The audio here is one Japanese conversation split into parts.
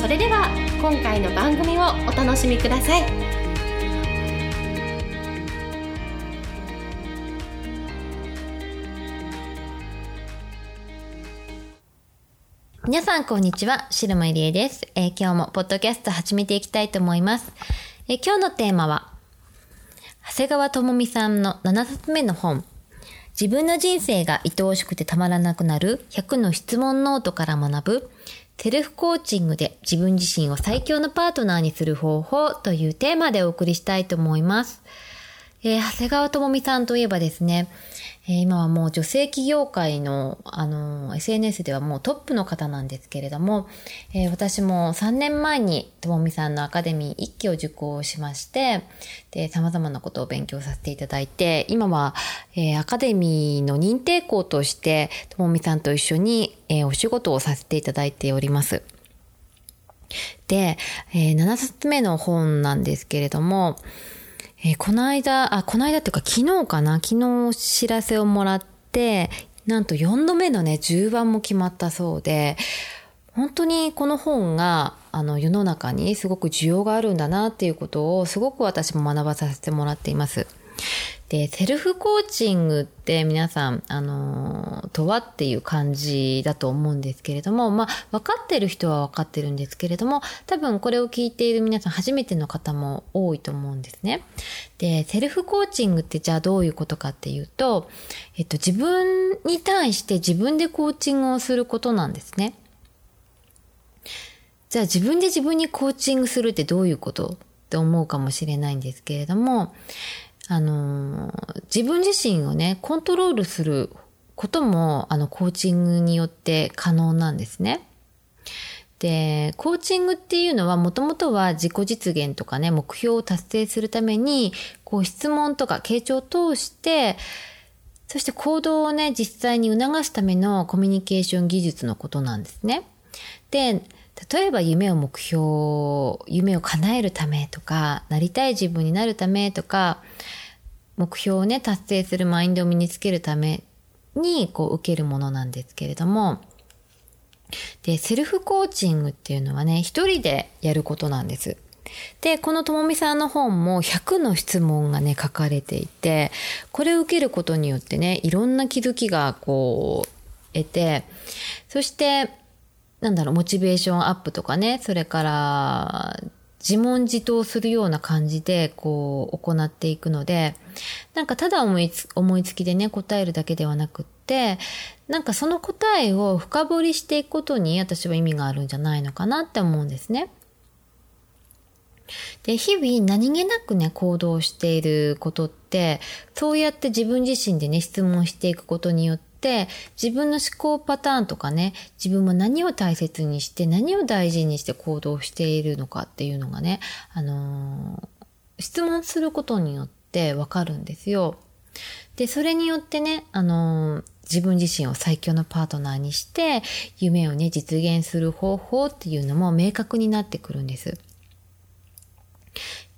それでは今回の番組をお楽しみください皆さん、こんにちは。白間入江です、えー、今日もポッドキャスト始めていきたいと思います。えー、今日のテーマは、長谷川智美さんの7冊目の本、自分の人生が愛おしくてたまらなくなる100の質問ノートから学ぶセルフコーチングで自分自身を最強のパートナーにする方法というテーマでお送りしたいと思います。えー、長谷川朋美さんといえばですね、えー、今はもう女性起業界の、あの、SNS ではもうトップの方なんですけれども、えー、私も3年前にともみさんのアカデミー1期を受講しまして、で、様々なことを勉強させていただいて、今は、えー、アカデミーの認定校として、ともみさんと一緒に、えお仕事をさせていただいております。で、え7冊目の本なんですけれども、えー、この間、あ、この間っていうか昨日かな？昨日知らせをもらって、なんと4度目のね、10番も決まったそうで、本当にこの本があの世の中にすごく需要があるんだなっていうことをすごく私も学ばさせてもらっています。で、セルフコーチングって皆さん、あの、とはっていう感じだと思うんですけれども、まあ、分かってる人は分かってるんですけれども、多分これを聞いている皆さん初めての方も多いと思うんですね。で、セルフコーチングってじゃあどういうことかっていうと、えっと、自分に対して自分でコーチングをすることなんですね。じゃあ自分で自分にコーチングするってどういうことって思うかもしれないんですけれども、あの、自分自身をね、コントロールすることも、あの、コーチングによって可能なんですね。で、コーチングっていうのはもともとは自己実現とかね、目標を達成するために、こう質問とか傾聴を通して、そして行動をね、実際に促すためのコミュニケーション技術のことなんですね。で、例えば夢を目標、夢を叶えるためとか、なりたい自分になるためとか、目標をね、達成するマインドを身につけるために、こう、受けるものなんですけれども、で、セルフコーチングっていうのはね、一人でやることなんです。で、このともみさんの本も100の質問がね、書かれていて、これを受けることによってね、いろんな気づきがこう、得て、そして、なんだろう、モチベーションアップとかね、それから、自問自答するような感じで、こう、行っていくので、なんかただ思いつ思いつきでね、答えるだけではなくって、なんかその答えを深掘りしていくことに私は意味があるんじゃないのかなって思うんですね。で、日々何気なくね、行動していることって、そうやって自分自身でね、質問していくことによって、って自分の思考パターンとかね、自分も何を大切にして何を大事にして行動しているのかっていうのがね、あのー、質問することによってわかるんですよ。で、それによってね、あのー、自分自身を最強のパートナーにして、夢をね、実現する方法っていうのも明確になってくるんです。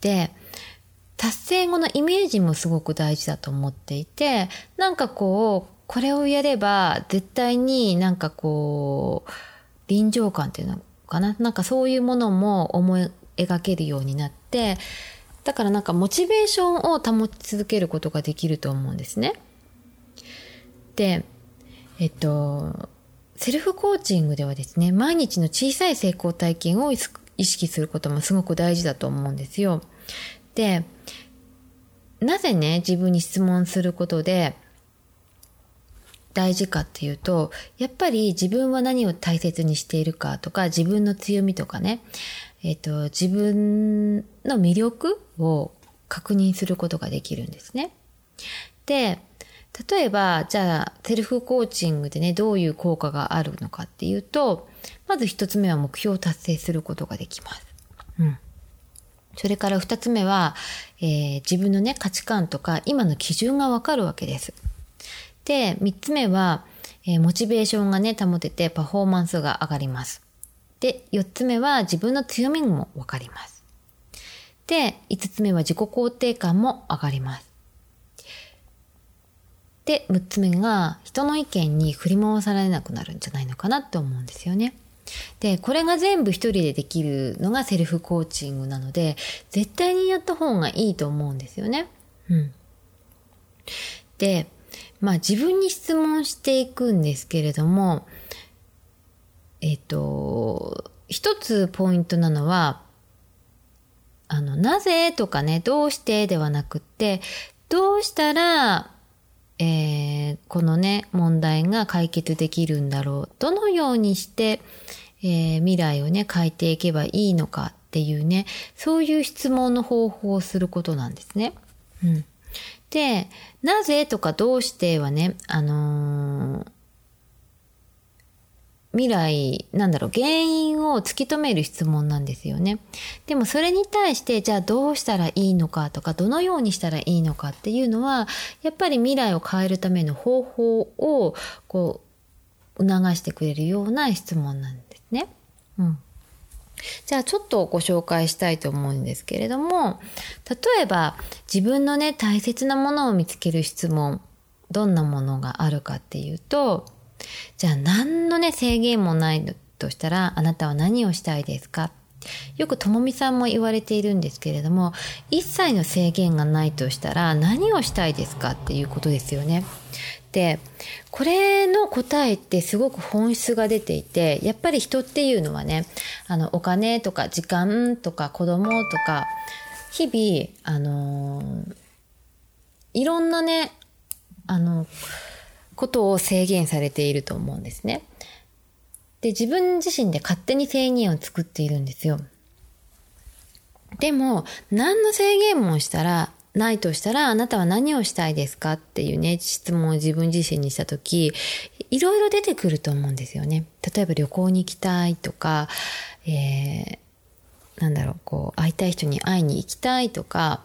で、達成後のイメージもすごく大事だと思っていて、なんかこう、これをやれば絶対になんかこう、臨場感っていうのかな？なんかそういうものも思い描けるようになって、だからなんかモチベーションを保ち続けることができると思うんですね。で、えっと、セルフコーチングではですね、毎日の小さい成功体験を意識することもすごく大事だと思うんですよ。で、なぜね、自分に質問することで、大事かっていうと、やっぱり自分は何を大切にしているかとか、自分の強みとかね、えっ、と、自分の魅力を確認することができるんですね。で、例えば、じゃあ、セルフコーチングでね、どういう効果があるのかっていうと、まず一つ目は目標を達成することができます。うん。それから二つ目は、えー、自分のね、価値観とか今の基準がわかるわけです。で、三つ目は、えー、モチベーションがね、保ててパフォーマンスが上がります。で、四つ目は自分の強みもわかります。で、五つ目は自己肯定感も上がります。で、6つ目が人の意見に振り回されなくなるんじゃないのかなって思うんですよね。で、これが全部一人でできるのがセルフコーチングなので、絶対にやった方がいいと思うんですよね。うん。で、まあ自分に質問していくんですけれども、えっ、と、一つポイントなのは、あの、なぜとかね、どうしてではなくって、どうしたらえー、このね、問題が解決できるんだろう。どのようにして、えー、未来をね、変えていけばいいのかっていうね、そういう質問の方法をすることなんですね。うん。で、なぜとかどうしてはね、あのー、未来、なんだろう、原因を突き止める質問なんですよね。でもそれに対して、じゃあどうしたらいいのかとか、どのようにしたらいいのかっていうのは、やっぱり未来を変えるための方法を、こう、促してくれるような質問なんですね。うん。じゃあちょっとご紹介したいと思うんですけれども、例えば自分のね、大切なものを見つける質問、どんなものがあるかっていうと、じゃあ何のね、制限もないとしたら、あなたは何をしたいですか？よくともみさんも言われているんですけれども、一切の制限がないとしたら何をしたいですかっていうことですよね。で、これの答えってすごく本質が出ていて、やっぱり人っていうのはね、あの、お金とか時間とか子供とか、日々、あのー、いろんなね、あの、ことを制限されていると思うんですね。で、自分自身で勝手に制限を作っているんですよ。でも、何の制限もしたら、ないとしたら、あなたは何をしたいですかっていうね、質問を自分自身にしたとき、いろいろ出てくると思うんですよね。例えば旅行に行きたいとか、えー、なんだろう、こう、会いたい人に会いに行きたいとか、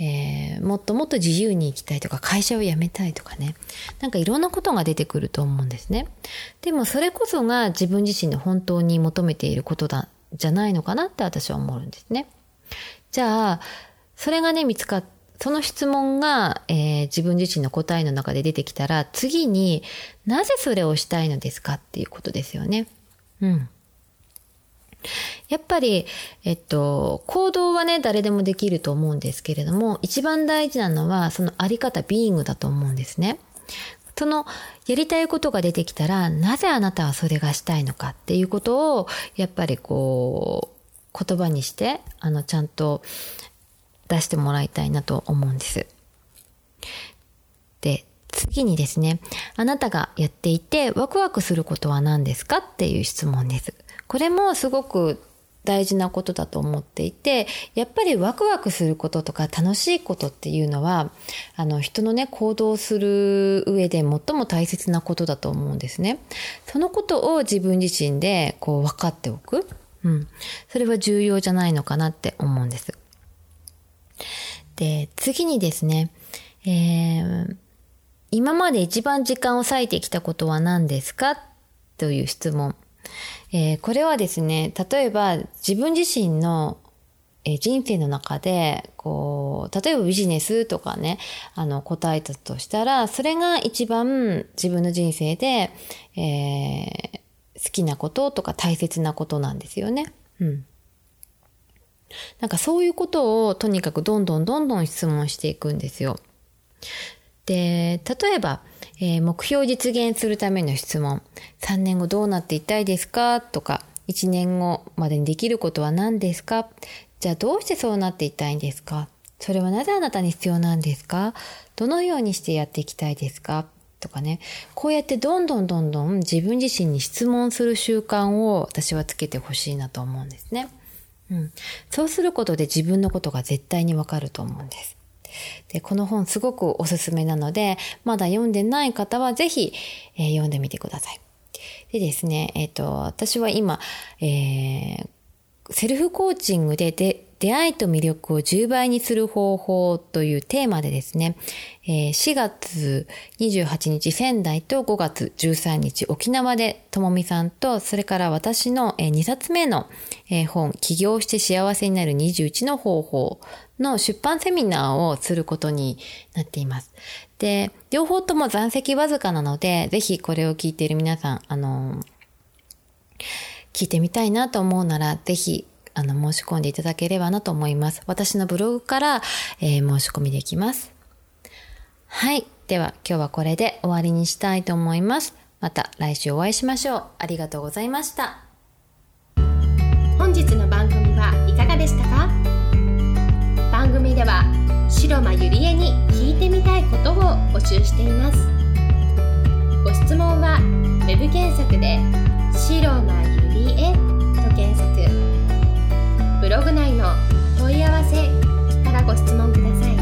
えー、もっともっと自由に生きたいとか会社を辞めたいとかね。なんかいろんなことが出てくると思うんですね。でもそれこそが自分自身の本当に求めていることだじゃないのかなって私は思うんですね。じゃあそれがね見つかっその質問が、えー、自分自身の答えの中で出てきたら次になぜそれをしたいのですかっていうことですよね。うん。やっぱり、えっと、行動はね、誰でもできると思うんですけれども、一番大事なのは、そのあり方、ビーイングだと思うんですね。その、やりたいことが出てきたら、なぜあなたはそれがしたいのかっていうことを、やっぱりこう、言葉にして、あの、ちゃんと出してもらいたいなと思うんです。で、次にですね、あなたがやっていてワクワクすることは何ですかっていう質問です。これもすごく大事なことだと思っていて、やっぱりワクワクすることとか楽しいことっていうのは、あの人のね、行動する上で最も大切なことだと思うんですね。そのことを自分自身でこう分かっておく。うん。それは重要じゃないのかなって思うんです。で、次にですね、えー、今まで一番時間を割いてきたことは何ですか？という質問。えー、これはですね、例えば自分自身のえ人生の中で、こう、例えばビジネスとかね、あの、答えたとしたら、それが一番自分の人生で、えー、好きなこととか大切なことなんですよね。うん。なんかそういうことをとにかくどんどんどんどん質問していくんですよ。で、例えば、えー、目標を実現するための質問。3年後どうなっていたいですか？とか、1年後までにできることは何ですか？じゃあどうしてそうなっていたいんですか？それはなぜあなたに必要なんですか？どのようにしてやっていきたいですか？とかね。こうやってどんどんどんどん自分自身に質問する習慣を私はつけてほしいなと思うんですね。うん。そうすることで自分のことが絶対にわかると思うんです。で、この本すごくおすすめなので、まだ読んでない方はぜひ、えー、読んでみてください。でですね、えっ、ー、と、私は今、えー、セルフコーチングでで出会いと魅力を10倍にする方法というテーマでですね、え、4月28日仙台と5月13日沖縄でともみさんと、それから私の2冊目の本、起業して幸せになる21の方法の出版セミナーをすることになっています。で、両方とも残席わずかなので、ぜひこれを聞いている皆さん、あの聞いてみたいなと思うなら、ぜひあの、申し込んでいただければなと思います。私のブログから、えー、申し込みできます。はい。では、今日はこれで終わりにしたいと思います。また来週お会いしましょう。ありがとうございました。本日の番組はいかがでしたか？番組では白間ゆりえに聞いてみたいことを募集していますご質問は web 検索で「白間ゆりえ」と検索ブログ内の問い合わせからご質問ください。